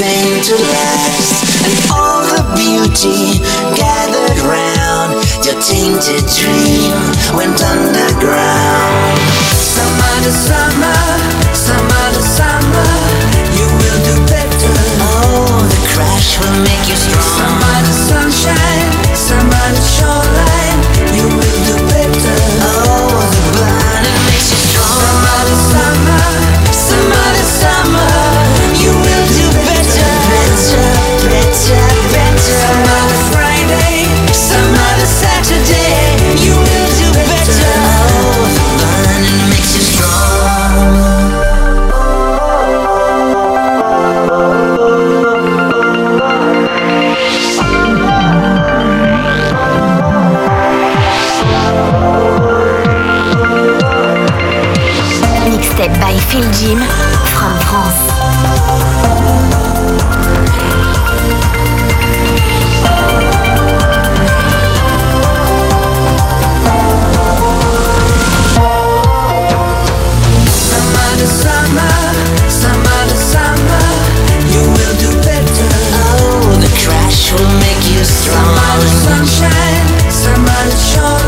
thing to last. And all the beauty gathered round your tainted dream went underground. Summer to summer. Hosted by Phil Jim from France. Oh, will make you strong. Sunshine, some other shore.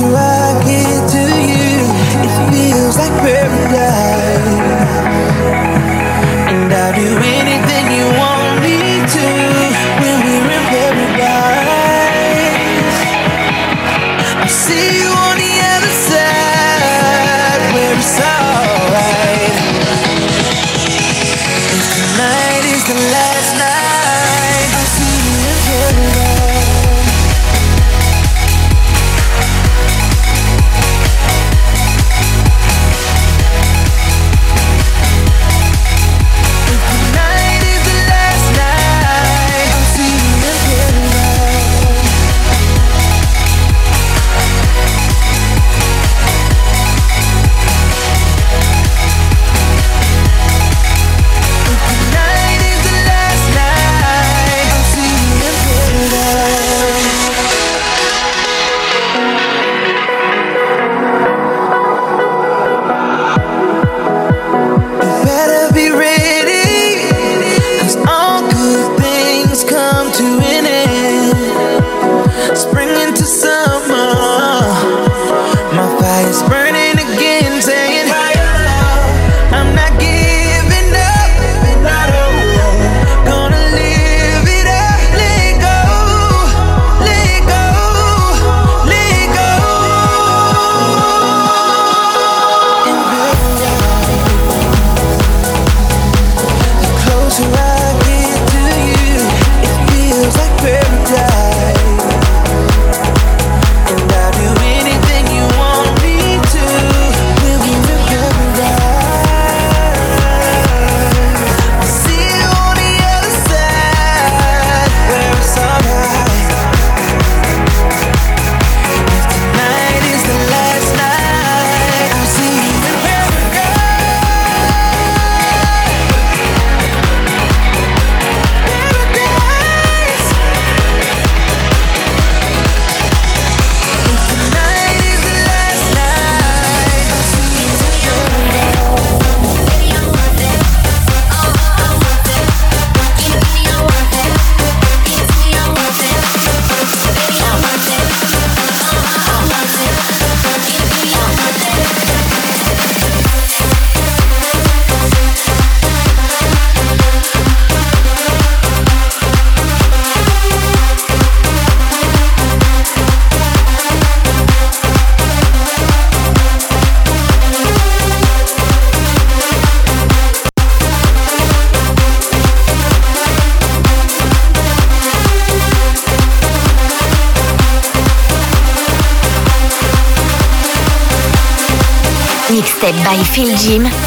to us. Chill Gym.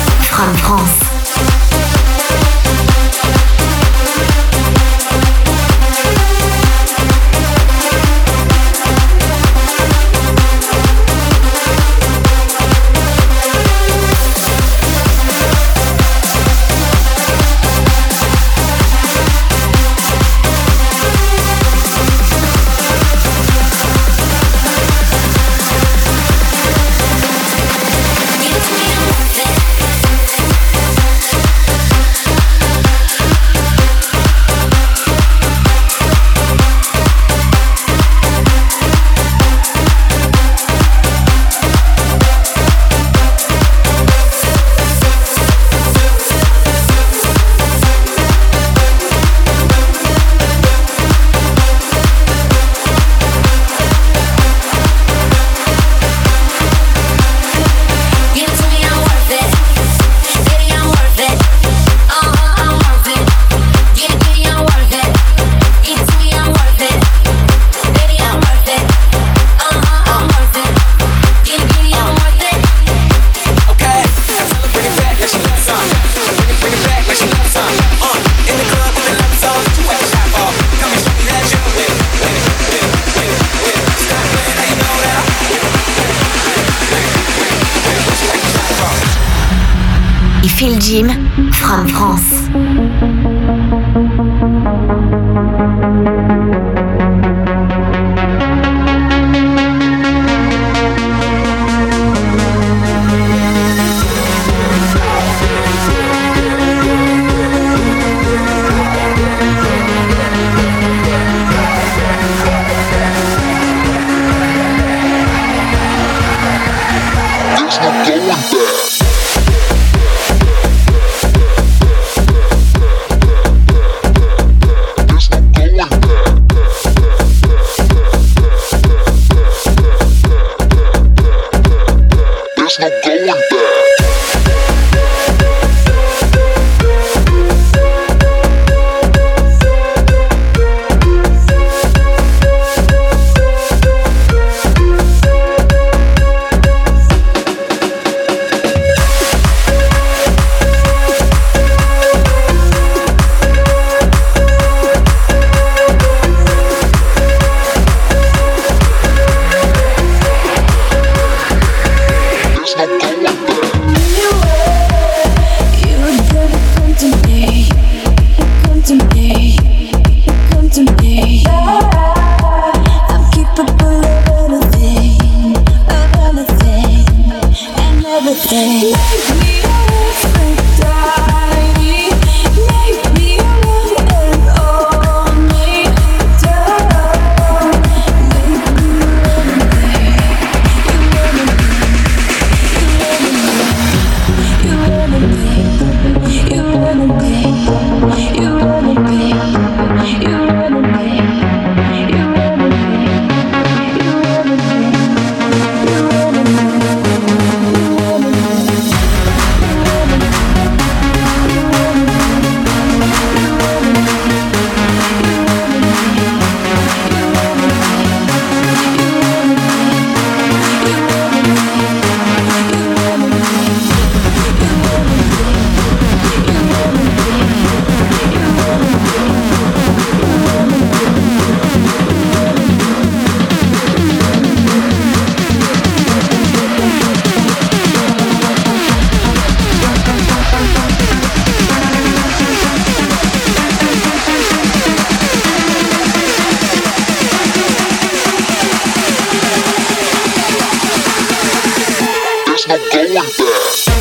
never going back.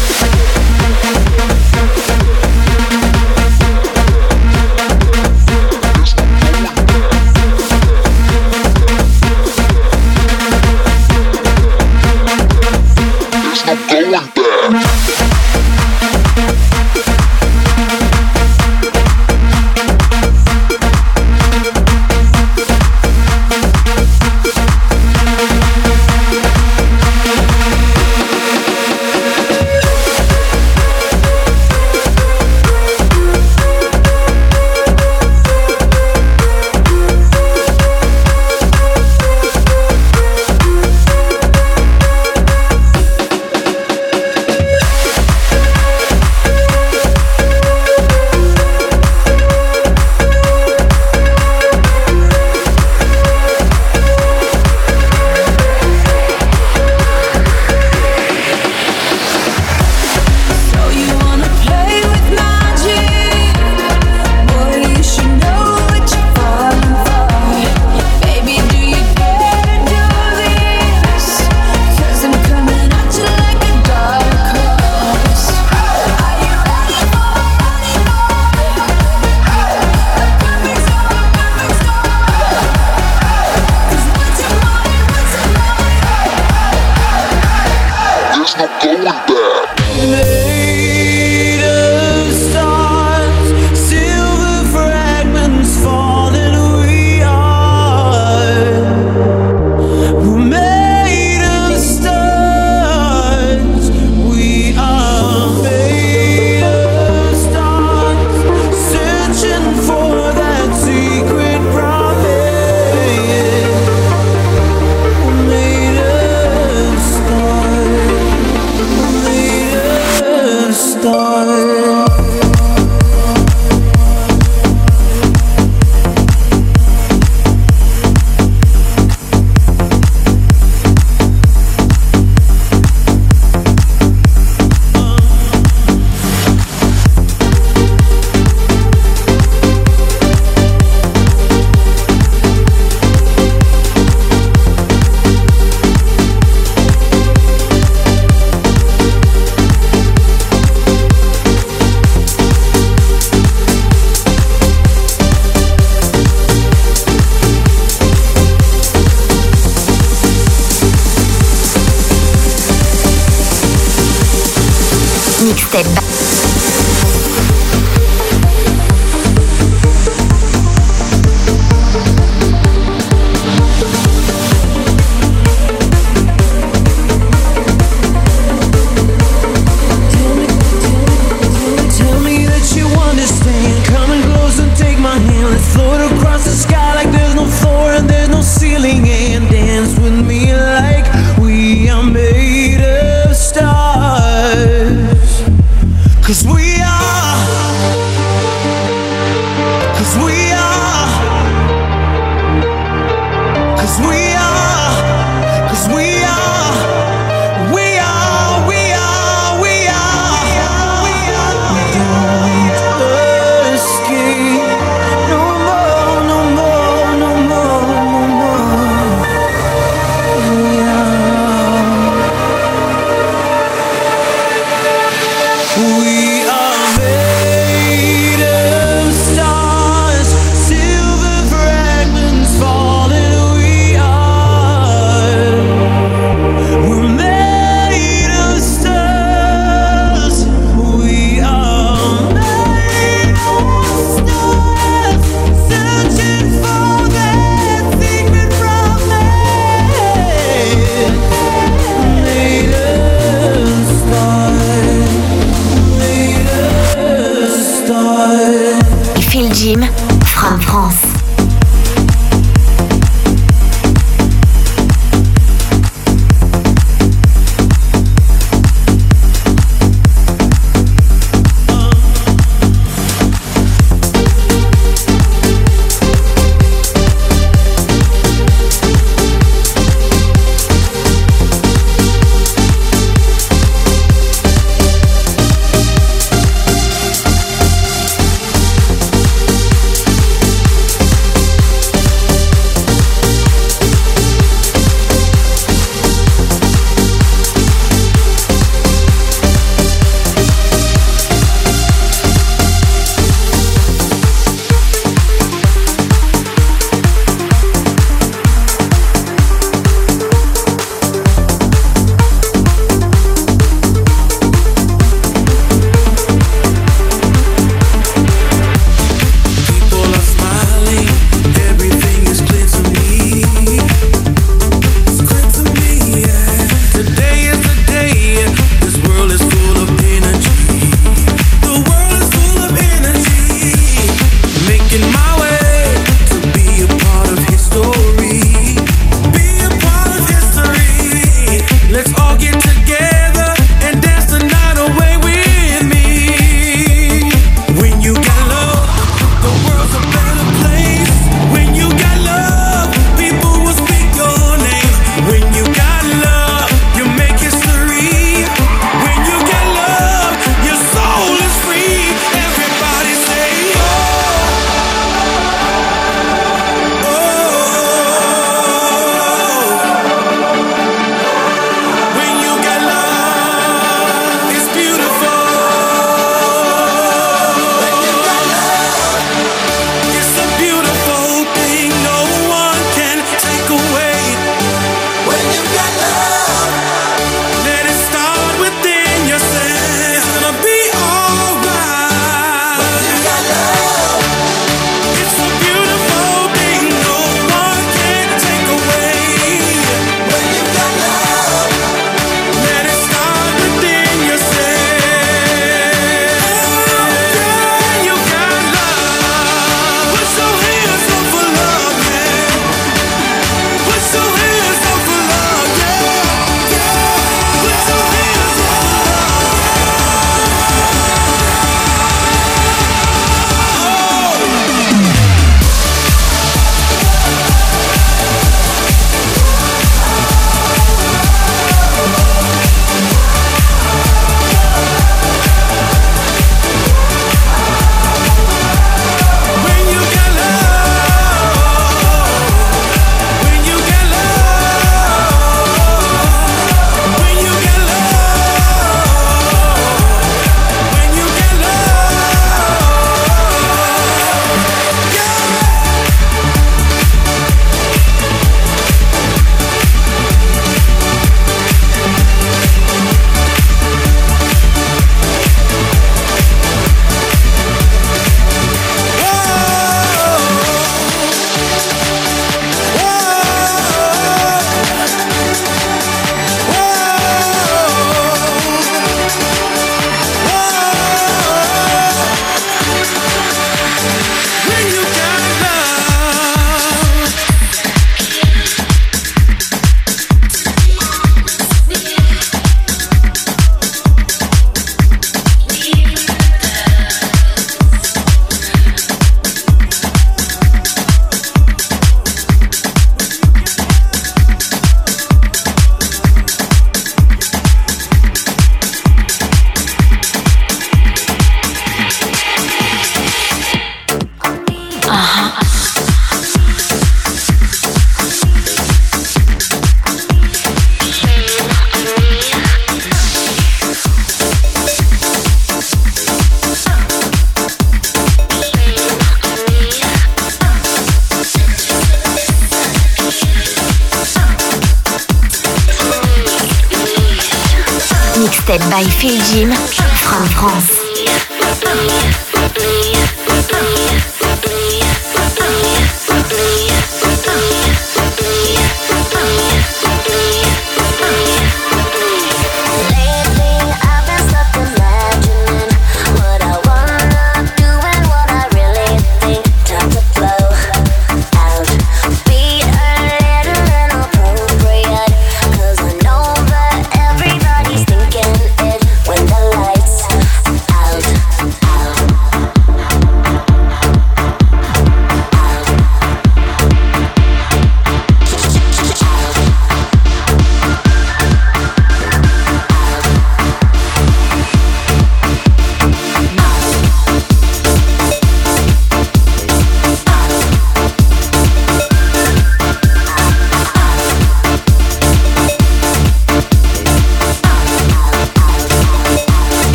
mixtape by Phil Jim from France.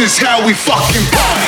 Is how we fucking party.